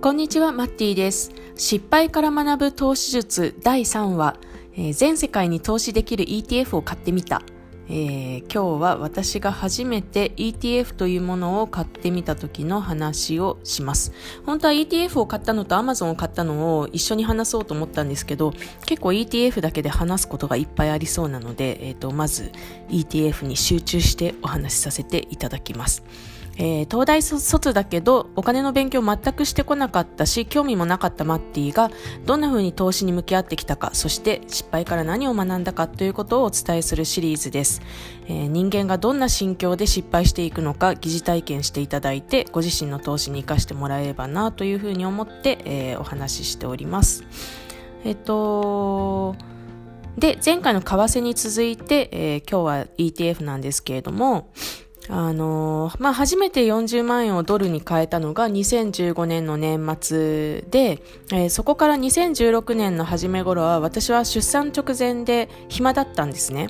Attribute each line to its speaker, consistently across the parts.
Speaker 1: こんにちは、マッティです。失敗から学ぶ投資術第3話、えー、全世界に投資できる ETF を買ってみた。えー、今日は私が初めて ETF というものを買ってみた時の話をします。本当は ETF を買ったのと Amazon を買ったのを一緒に話そうと思ったんですけど、結構 ETF だけで話すことがいっぱいありそうなので、えっ、ー、と、まず ETF に集中してお話しさせていただきます。えー、東大卒だけどお金の勉強全くしてこなかったし興味もなかったマッティがどんな風に投資に向き合ってきたかそして失敗から何を学んだかということをお伝えするシリーズです、えー、人間がどんな心境で失敗していくのか疑似体験していただいてご自身の投資に生かしてもらえればなというふうに思って、えー、お話ししております。えっとで前回の為替に続いて、え、今日は ETF なんですけれどもあのまあ、初めて40万円をドルに変えたのが2015年の年末で、えー、そこから2016年の初め頃は私は出産直前で暇だったんですね。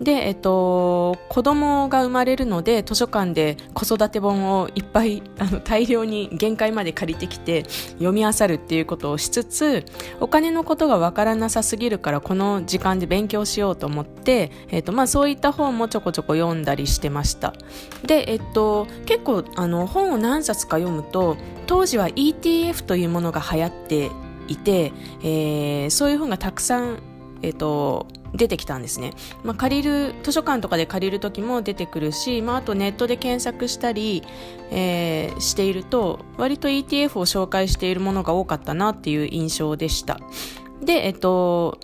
Speaker 1: で、えっと、子供が生まれるので図書館で子育て本をいっぱいあの大量に限界まで借りてきて読み漁るっていうことをしつつお金のことがわからなさすぎるからこの時間で勉強しようと思って、えっとまあ、そういった本もちょこちょこ読んだりしてました。で、えっと、結構あの本を何冊か読むと当時は ETF というものが流行っていて、えー、そういう本がたくさんえっ、と、出てきたんですね。まあ、借りる、図書館とかで借りる時も出てくるし、まあ、あとネットで検索したり、えー、していると、割と ETF を紹介しているものが多かったなっていう印象でした。で、えっと、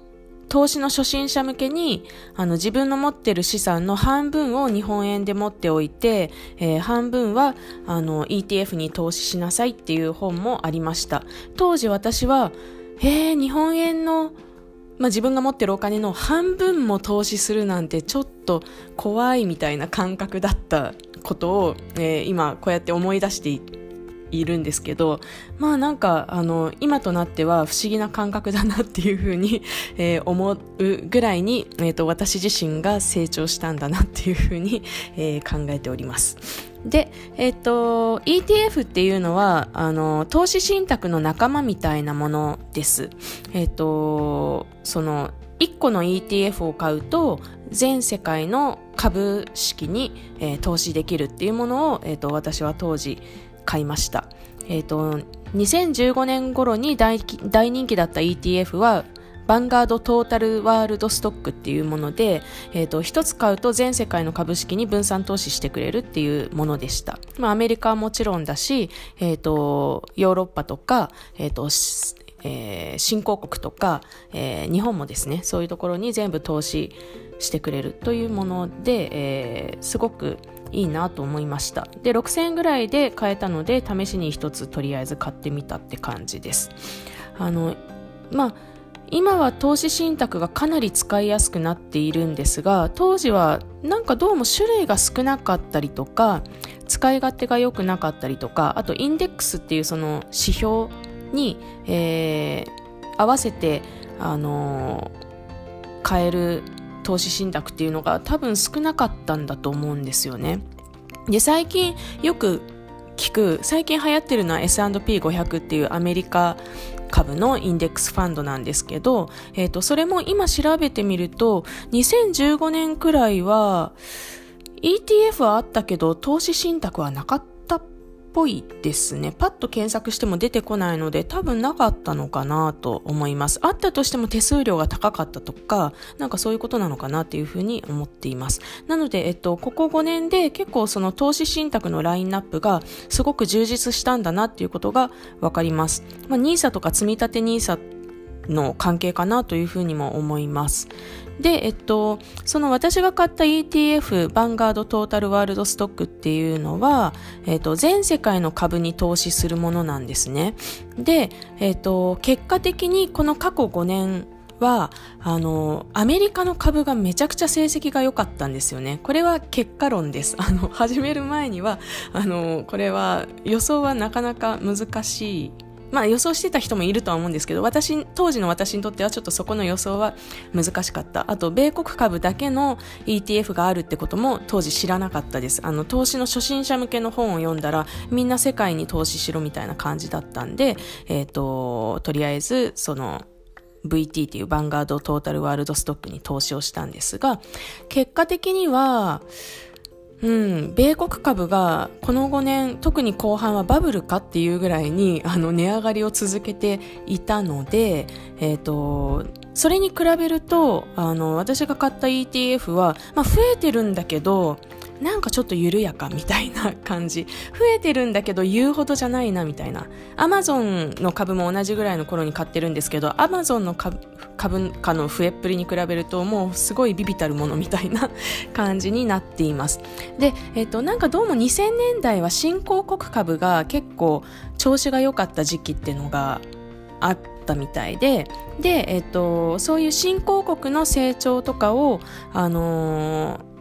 Speaker 1: 投資の初心者向けに、あの、自分の持ってる資産の半分を日本円で持っておいて、えー、半分は、あの、ETF に投資しなさいっていう本もありました。当時私は、えー、日本円のまあ、自分が持ってるお金の半分も投資するなんてちょっと怖いみたいな感覚だったことを、えー、今こうやって思い出しているんですけど、まあなんか、あの、今となっては不思議な感覚だなっていうふうに、えー、思うぐらいに、え、ー、と、私自身が成長したんだなっていうふうに、えー、考えております。で、えっ、と、ETF っていうのは、あの、投資信託の仲間みたいなものです。えっ、と、その、1個の ETF を買うと、全世界の株式に、えー、投資できるっていうものを、えっ、と、私は当時買いました。えっ、と、2015年頃に大大人気だった ETF は、バンガードトータルワールドストックっていうもので、え、ー、と、一つ買うと全世界の株式に分散投資してくれるっていうものでした。まあ、アメリカはもちろんだし、え、ー、と、ヨーロッパとか、え、ー、と、えー、新興国とか、えー、日本もですね、そういうところに全部投資してくれるというもので、えー、すごくいいなと思いました。で、6000円ぐらいで買えたので、試しに一つとりあえず買ってみたって感じです。あの、まあ、今は投資信託がかなり使いやすくなっているんですが当時はなんかどうも種類が少なかったりとか使い勝手が良くなかったりとかあとインデックスっていうその指標に、えー、合わせて、あのー、買える投資信託っていうのが多分少なかったんだと思うんですよね。で最近よく聞く最近流行ってるのは S&P500 っていうアメリカ株のインデックスファンドなんですけど、えっ、ー、と、それも今調べてみると、2015年くらいは、ETF はあったけど、投資信託はなかったぽいですね。パッと検索しても出てこないので、多分なかったのかなと思います。あったとしても手数料が高かったとか、なんかそういうことなのかなっていうふうに思っています。なので、えっと、ここ5年で結構その投資信託のラインナップがすごく充実したんだなっていうことがわかります。まあ、NISA とか積立 NISA の関係かなというふうにも思います。で、えっと、その私が買った ETF、バンガードトータルワールドストックっていうのは、えっと、全世界の株に投資するものなんですね。で、えっと、結果的にこの過去5年は、あの、アメリカの株がめちゃくちゃ成績が良かったんですよね。これは結果論です。あの、始める前には、あの、これは予想はなかなか難しいまあ予想してた人もいるとは思うんですけど、私、当時の私にとってはちょっとそこの予想は難しかった。あと、米国株だけの ETF があるってことも当時知らなかったです。あの、投資の初心者向けの本を読んだら、みんな世界に投資しろみたいな感じだったんで、えっ、ー、と、とりあえず、その、VT っていうバンガードトータルワールドストックに投資をしたんですが、結果的には、うん、米国株がこの5年、特に後半はバブルかっていうぐらいにあの値上がりを続けていたので、えっ、ー、と、それに比べると、あの、私が買った ETF は、まあ増えてるんだけど、なんかちょっと緩やかみたいな感じ。増えてるんだけど言うほどじゃないなみたいな。アマゾンの株も同じぐらいの頃に買ってるんですけど、アマゾンの株価の増えっぷりに比べるともうすごいビビたるものみたいな感じになっています。で、えっ、と、なんかどうも2000年代は新興国株が結構調子が良かった時期っていうのがあったみたいで、で、えっ、と、そういう新興国の成長とかを、あのー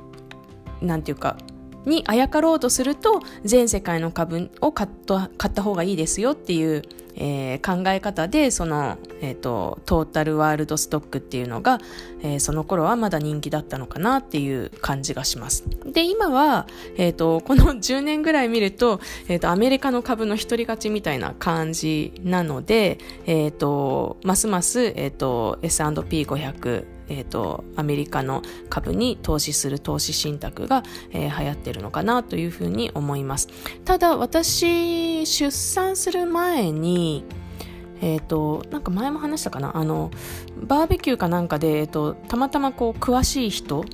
Speaker 1: なんていうか、にあやかろうとすると、全世界の株を買った買った方がいいですよっていう、えー、考え方で、その、えっ、ー、と、トータルワールドストックっていうのが、えー、その頃はまだ人気だったのかなっていう感じがします。で、今は、えっ、と、この 10年ぐらい見ると、えっ、と、アメリカの株の一人勝ちみたいな感じなので、えっ、と、ますます、えっ、と、S&P500、えーと、アメリカの株に投資する投資信託が、えー、流行ってるのかなというふうに思いますただ私出産する前にえ、ー、と、なんか前も話したかな？あの、バーベキューかなんかで、え、ー、と、たまたまこう、詳しい人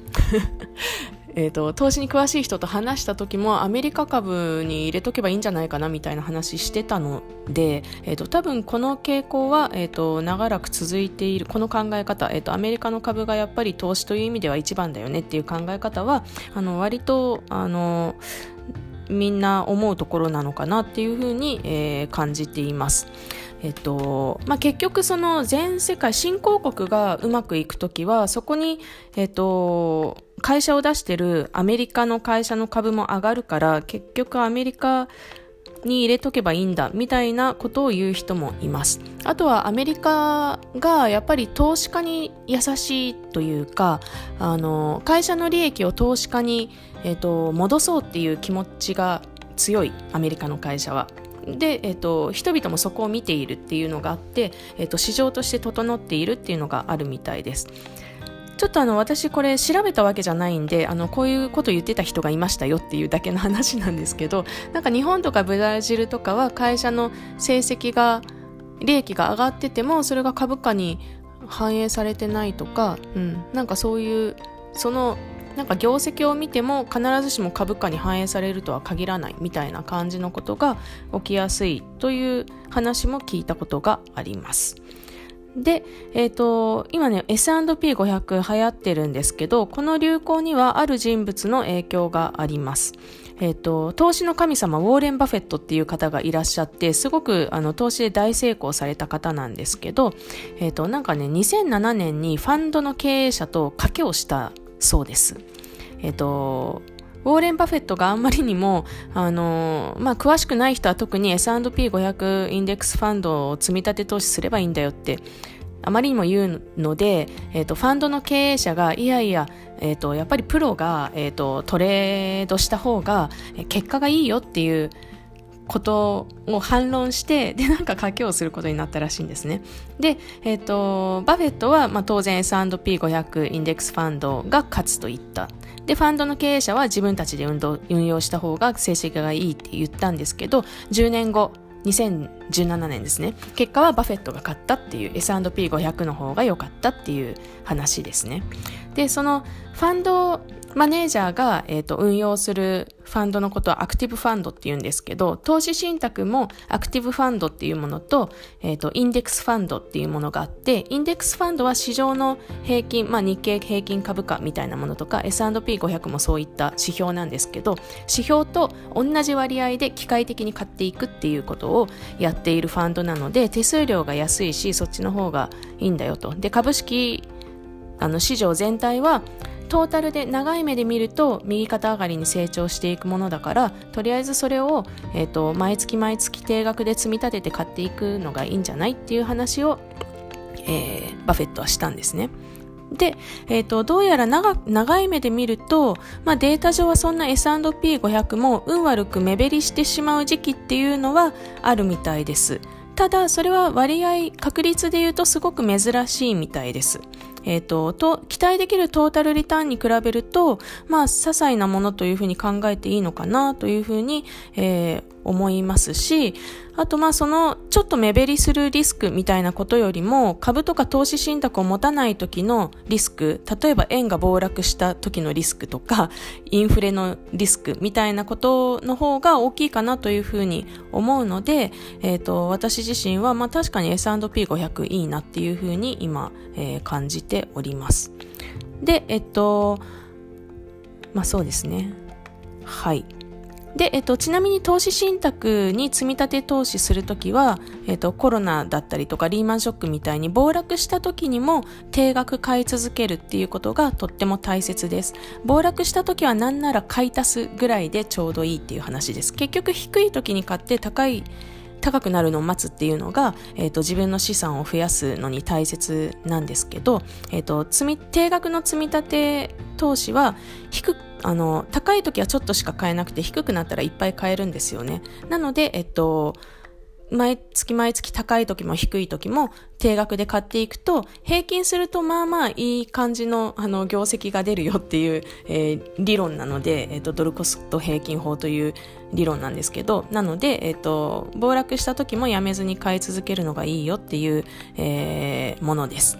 Speaker 1: えと、投資に詳しい人と話した時もアメリカ株に入れとけばいいんじゃないかなみたいな話してたので、えーと、多分この傾向は、えーと、長らく続いているこの考え方、えー、とアメリカの株がやっぱり投資という意味では一番だよねっていう考え方はあの割とあのみんな思うところなのかなっていうふうに、えー、感じています。えっとまあ、結局その全世界新興国がうまくいくときはそこに、えっと、会社を出しているアメリカの会社の株も上がるから結局アメリカに入れとけばいいんだみたいなことを言う人もいます。あとはアメリカがやっぱり投資家に優しいというか、あの、会社の利益を投資家に、えっ、と、戻そうっていう気持ちが強いアメリカの会社は。で、えっ、と、人々もそこを見ているっていうのがあって、えっ、と、市場として整っているっていうのがあるみたいです。ちょっとあの私これ調べたわけじゃないんであのこういうこと言ってた人がいましたよっていうだけの話なんですけど なんか日本とかブラジルとかは会社の成績が利益が上がっててもそれが株価に反映されてないとか、うん、なんかそういうそのなんか業績を見ても必ずしも株価に反映されるとは限らないみたいな感じのことが起きやすいという話も聞いたことがあります。で、えっ、ー、と、今ね、S&P500 流行ってるんですけど、この流行にはある人物の影響があります。えっ、ー、と、投資の神様、ウォーレン・バフェットっていう方がいらっしゃって、すごく、あの、投資で大成功された方なんですけど、えっ、ー、と、なんかね、2007年にファンドの経営者と賭けをしたそうです。えっ、と、ウォーレン・バフェットがあんまりにも、あのまあ、詳しくない人は特に S&P500 インデックスファンドを積み立て投資すればいいんだよってあまりにも言うので、えーと、ファンドの経営者がいやいや、えーと、やっぱりプロが、えーと、トレードした方が結果がいいよっていうことを反論して、で、なんか賭けをすることになったらしいんですね。で、えっ、ー、と、バフェットは、まあ、当然 S&P500 インデックスファンドが勝つと言った。で、ファンドの経営者は自分たちで運動運用した方が成績がいいって言ったんですけど、10年後、2017年ですね。結果はバフェットが勝ったっていう S&P500 の方が良かったっていう話ですね。で、そのファンドマネージャーが、えーと、運用するファンドのことはアクティブファンドって言うんですけど、投資信託もアクティブファンドっていうものと、えっ、ー、と、インデックスファンドっていうものがあって、インデックスファンドは市場の平均、まあ日経平均株価みたいなものとか、S&P500 もそういった指標なんですけど、指標と同じ割合で機械的に買っていくっていうことをやっているファンドなので、手数料が安いし、そっちの方がいいんだよと。で、株式、あの市場全体はトータルで長い目で見ると右肩上がりに成長していくものだからとりあえずそれを、えーと、毎月毎月定額で積み立てて買っていくのがいいんじゃないっていう話を、えー、バフェットはしたんですね。で、え、ー、と、どうやら長長い目で見ると、まあ、データ上はそんな S&P500 も運悪く目減りしてしまう時期っていうのはあるみたいです。ただ、それは割合、確率で言うとすごく珍しいみたいです。えっ、ー、と、と、期待できるトータルリターンに比べると、まあ、些細なものというふうに考えていいのかなというふうに、えー、思いますし、あとまあそのちょっと目減りするリスクみたいなことよりも株とか投資信託を持たない時のリスク、例えば円が暴落した時のリスクとか インフレのリスクみたいなことの方が大きいかなというふうに思うので、え、ー、と私自身はまあ確かに S&P500 いいなっていうふうに今、えー、感じております。で、えっと、まあそうですね。はい。で、えっと、ちなみに投資信託に積み立て投資するときは、えっと、コロナだったりとかリーマンショックみたいに暴落したときにも定額買い続けるっていうことがとっても大切です。暴落したときは何なら買い足すぐらいでちょうどいいっていう話です。結局低いときに買って高い高くなるのを待つっていうのが、えーと、自分の資産を増やすのに大切なんですけど、えーと、積み定額の積み立て投資は低あの高い時はちょっとしか買えなくて低くなったらいっぱい買えるんですよね。なので、えっと、毎月毎月高い時も低い時も定額で買っていくと、平均するとまあまあいい感じのあの業績が出るよっていう、えー、理論なので、えっ、ー、と、ドルコスト平均法という理論なんですけど、なので、えっ、ー、と、暴落した時もやめずに買い続けるのがいいよっていう、えー、ものです。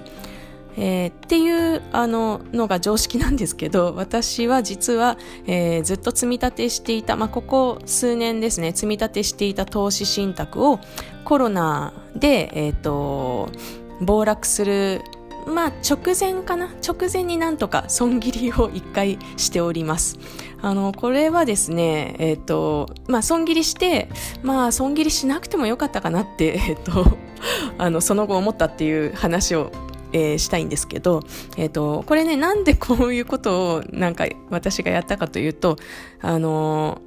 Speaker 1: えー、っていうあののが常識なんですけど私は実は、えー、ずっと積み立てしていた、まあ、ここ数年ですね積み立てしていた投資信託をコロナで、えーと、暴落するまあ直前かな？直前になんとか損切りを一回しております。あの、これはですね、えっ、ー、と、まあ損切りして、まあ損切りしなくてもよかったかなって、えっ、ー、と、あの、その後思ったっていう話をえー、したいんですけど、えっ、ー、と、これね、なんでこういうことをなんか私がやったかというと、あの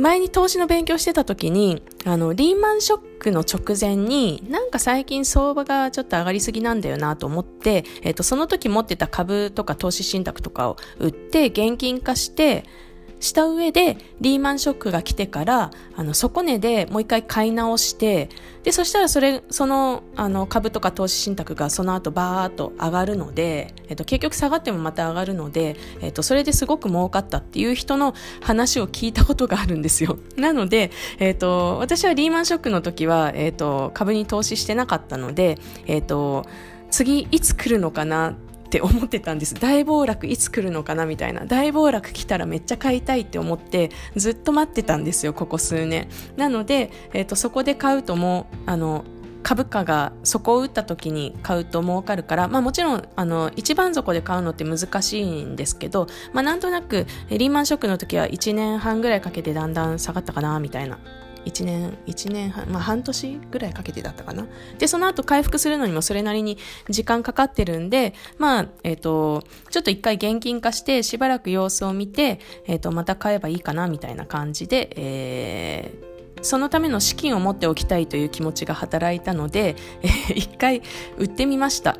Speaker 1: 前に投資の勉強してた時に、あの、リーマンショックの直前に、なんか最近相場がちょっと上がりすぎなんだよなと思って、えっ、と、その時持ってた株とか投資信託とかを売って現金化して、した上でリーマンショックが来てからあの底値でもう一回買い直してでそしたらそれそのあの株とか投資信託がその後バーッと上がるので、えっと、結局下がってもまた上がるので、えっと、それですごく儲かったっていう人の話を聞いたことがあるんですよ。なので、えっと、私はリーマンショックの時は、えっと、株に投資してなかったので、えっと、次いつ来るのかなってって思ってたんです。大暴落いつ来るのかなみたいな。大暴落来たらめっちゃ買いたいって思ってずっと待ってたんですよここ数年。なので、えーと、そこで買うともうあの株価が底を打った時に買うと儲かるから、まあもちろん、あの、一番底で買うのって難しいんですけど、まあなんとなく、リーマンショックの時は1年半ぐらいかけてだんだん下がったかな、みたいな。1年、1年半、まあ半年ぐらいかけてだったかな。で、その後回復するのにもそれなりに時間かかってるんで、まあ、えっ、ー、と、ちょっと一回現金化してしばらく様子を見て、え、ー、と、また買えばいいかなみたいな感じで、えー、そのための資金を持っておきたいという気持ちが働いたので、えー、一回売ってみました。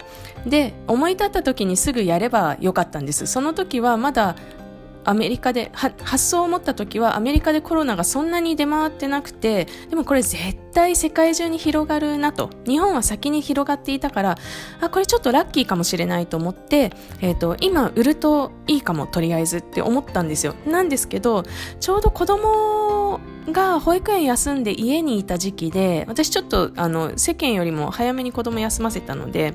Speaker 1: で、思い立った時にすぐやればよかったんです。その時はまだアメリカで発想を持った時はアメリカでコロナがそんなに出回ってなくてでもこれ絶対世界中に広がるなと。日本は先に広がっていたからあこれちょっとラッキーかもしれないと思って、えーと、今売るといいかもとりあえずって思ったんですよ。なんですけどちょうど子供が保育園休んで家にいた時期で、私ちょっとあの世間よりも早めに子供休ませたので、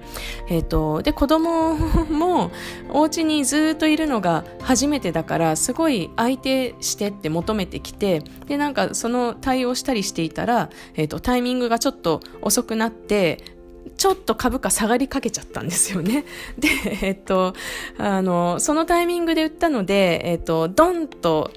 Speaker 1: え、ー、と、で子供もお家にずっといるのが初めてだから、すごい相手してって求めてきて、で、なんかその対応したりしていたら、え、ー、と、タイミングがちょっと遅くなって、ちょっと株価下がりかけちゃったんですよね。で、えっと、あの、そのタイミングで売ったので、えっと、ドンと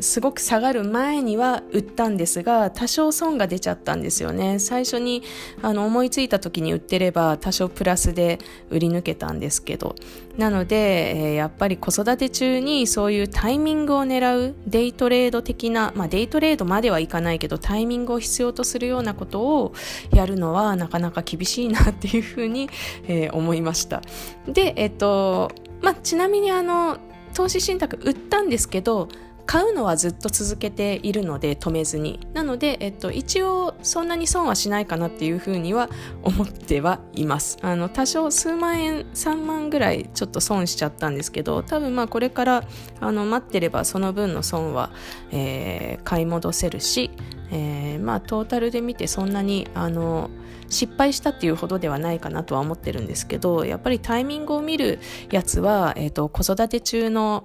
Speaker 1: すごく下がる前には売ったんですが多少損が出ちゃったんですよね。最初にあの思いついた時に売ってれば多少プラスで売り抜けたんですけど。なので、えー、やっぱり子育て中にそういうタイミングを狙うデイトレード的な、まあ、デイトレードまではいかないけどタイミングを必要とするようなことをやるのはなかなか厳しいなっていうふうに、えー、思いました。でえっ、とまあ、ちなみにあの投資信託売ったんですけど買うのはずっと続けているので止めずに。なので、えっと、一応そんなに損はしないかなっていうふうには思ってはいます。あの多少数万円3万ぐらいちょっと損しちゃったんですけど多分まあこれからあの待ってればその分の損は、えー、買い戻せるし、えー、まあトータルで見てそんなにあの失敗したっていうほどではないかなとは思ってるんですけどやっぱりタイミングを見るやつは、えーと、子育て中の、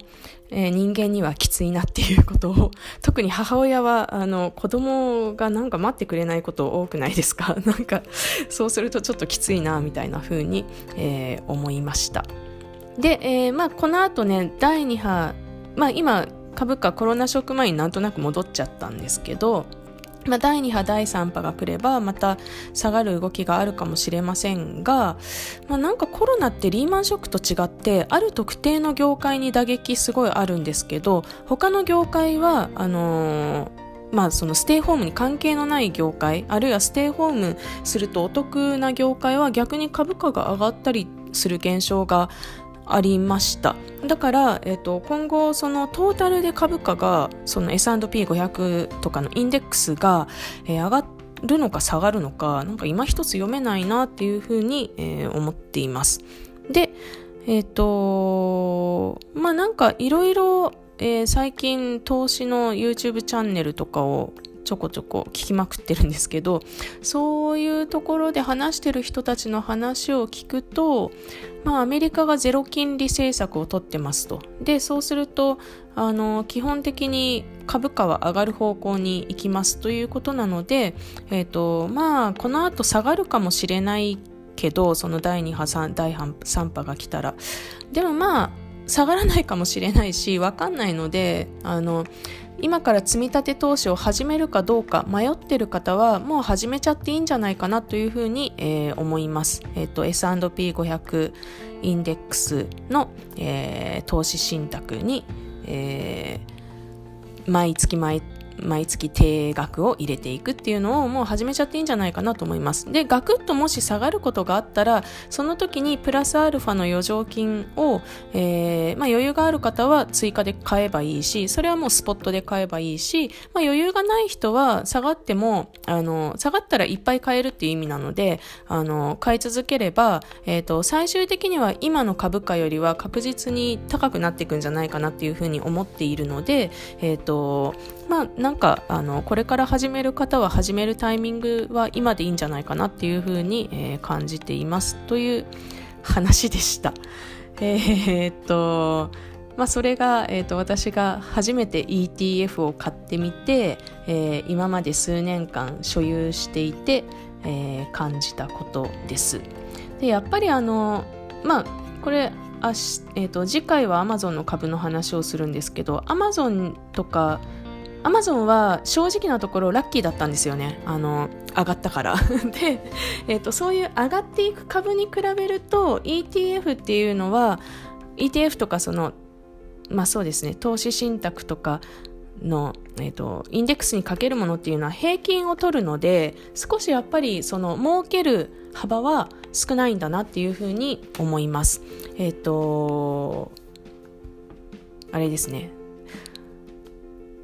Speaker 1: えー、人間にはきついなっていうことを 特に母親はあの子供がなんか待ってくれないこと多くないですか？なんかそうするとちょっときついなみたいな風に、えー、思いました。で、えー、まあ、この後ね第2波、まあ、今株価コロナショック前になんとなく戻っちゃったんですけどまあ、第2波、第3波が来れば、また下がる動きがあるかもしれませんが、まあ、なんかコロナってリーマンショックと違って、ある特定の業界に打撃すごいあるんですけど、他の業界は、あのーまあ、そのステイホームに関係のない業界あるいはステイホームするとお得な業界は逆に株価が上がったりする現象がありました。だから、えーと、今後そのトータルで株価がその S&P500 とかのインデックスが、えー、上がるのか下がるのかなんか今一つ読めないなっていうふうに、えー、思っています。でえっ、ー、とまあなんかいろいろ最近投資の YouTube チャンネルとかをちょこちょこ聞きまくってるんですけどそういうところで話してる人たちの話を聞くと、まあ、アメリカがゼロ金利政策をとってますと。でそうするとあの基本的に株価は上がる方向に行きますということなので、えーとまあ、この後下がるかもしれないけどその第2波第3波が来たら。でもまあ下がらないかもしれないし分かんないのであの今から積み立て投資を始めるかどうか迷ってる方はもう始めちゃっていいんじゃないかなというふうに、えー、思います。えっ、ー、と S&P500 インデックスの、えー、投資信託に、えー、毎月毎毎月定額を入れていくっていうのをもう始めちゃっていいんじゃないかなと思います。で、ガクッともし下がることがあったら、その時にプラスアルファの余剰金を、えー、まあ、余裕がある方は追加で買えばいいし、それはもうスポットで買えばいいし、まあ、余裕がない人は下がっても、あの、下がったらいっぱい買えるっていう意味なので、あの、買い続ければ、えっ、ー、と、最終的には今の株価よりは確実に高くなっていくんじゃないかなっていうふうに思っているので、えっ、ー、と、まあ、なんかあのこれから始める方は始めるタイミングは今でいいんじゃないかなっていうふうに、えー、感じていますという話でした。えー、っとまあ、それが、えー、と私が初めて ETF を買ってみて、えー、今まで数年間所有していて、えー、感じたことです。でやっぱりあのまあこれあし、えーと、次回は Amazon の株の話をするんですけど Amazon とかアマゾンは正直なところラッキーだったんですよね。あの、上がったから。で、え、ー、と、そういう上がっていく株に比べると ETF っていうのは ETF とかその、まあそうですね、投資信託とかの、えっ、ー、と、インデックスにかけるものっていうのは平均を取るので、少しやっぱりその儲ける幅は少ないんだなっていうふうに思います。えっ、ー、と、あれですね。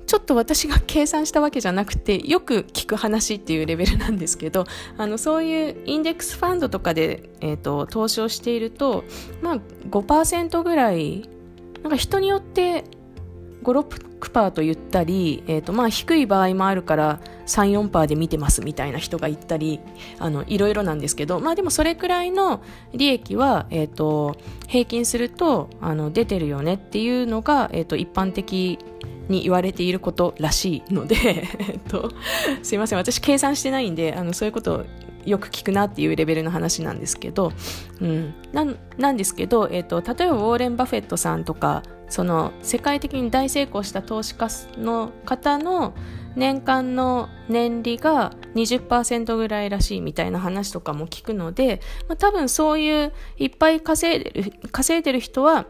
Speaker 1: ちょっと私が計算したわけじゃなくてよく聞く話っていうレベルなんですけどあのそういうインデックスファンドとかで、えーと、投資をしていると、まあ、5%ぐらいなんか人によって56%と言ったり、えーとまあ、低い場合もあるから34%で見てますみたいな人が言ったりあのいろいろなんですけど、まあ、でもそれくらいの利益は、えーと、平均するとあの出てるよねっていうのが、えーと一般的に言われていることらしいので えっと、すいません。私計算してないんであのそういうことをよく聞くなっていうレベルの話なんですけど、うん、なんですけど、えーと、例えばウォーレン・バフェットさんとかその世界的に大成功した投資家の方の年間の年利が20%ぐらいらしいみたいな話とかも聞くので、まあ、多分そういういっぱい稼いでる稼いでる人は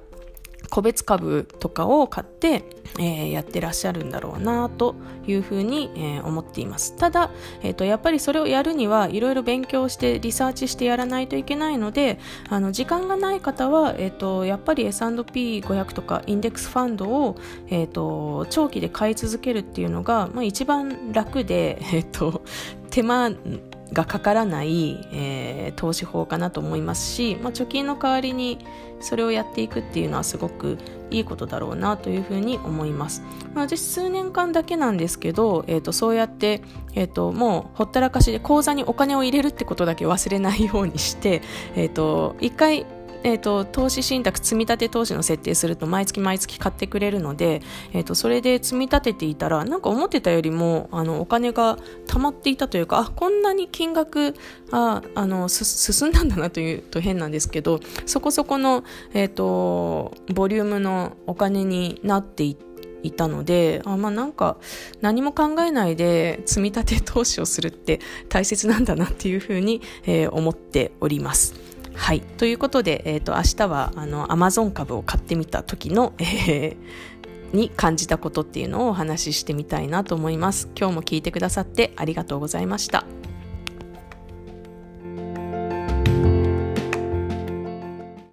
Speaker 1: 個別株とかを買って、えー、やってらっしゃるんだろうなというふうに、えー、思っています。ただ、えーと、やっぱりそれをやるにはいろいろ勉強してリサーチしてやらないといけないのであの時間がない方は、えーと、やっぱり S&P500 とかインデックスファンドを、えーと、長期で買い続けるっていうのが、まあ、一番楽で、えー、と手間がかからない、えー、投資法かなと思いますし、まあ、貯金の代わりにそれをやっていくっていうのはすごくいいことだろうなというふうに思います。まあ、私数年間だけなんですけど、えー、とそうやって、えー、ともうほったらかしで口座にお金を入れるってことだけ忘れないようにして、えー、と一回えーと、投資信託積み立て投資の設定すると毎月毎月買ってくれるので、えーと、それで積み立てていたらなんか思ってたよりもあのお金が貯まっていたというかあこんなに金額ああの進んだんだなというと変なんですけどそこそこの、えーと、ボリュームのお金になっていていたのであまあなんか何も考えないで積み立て投資をするって大切なんだなっていうふうに、えー、思っております。はい。ということで、えっ、ー、と、明日は、あの、アマゾン株を買ってみた時の、えー、に感じたことっていうのをお話ししてみたいなと思います。今日も聞いてくださってありがとうございました。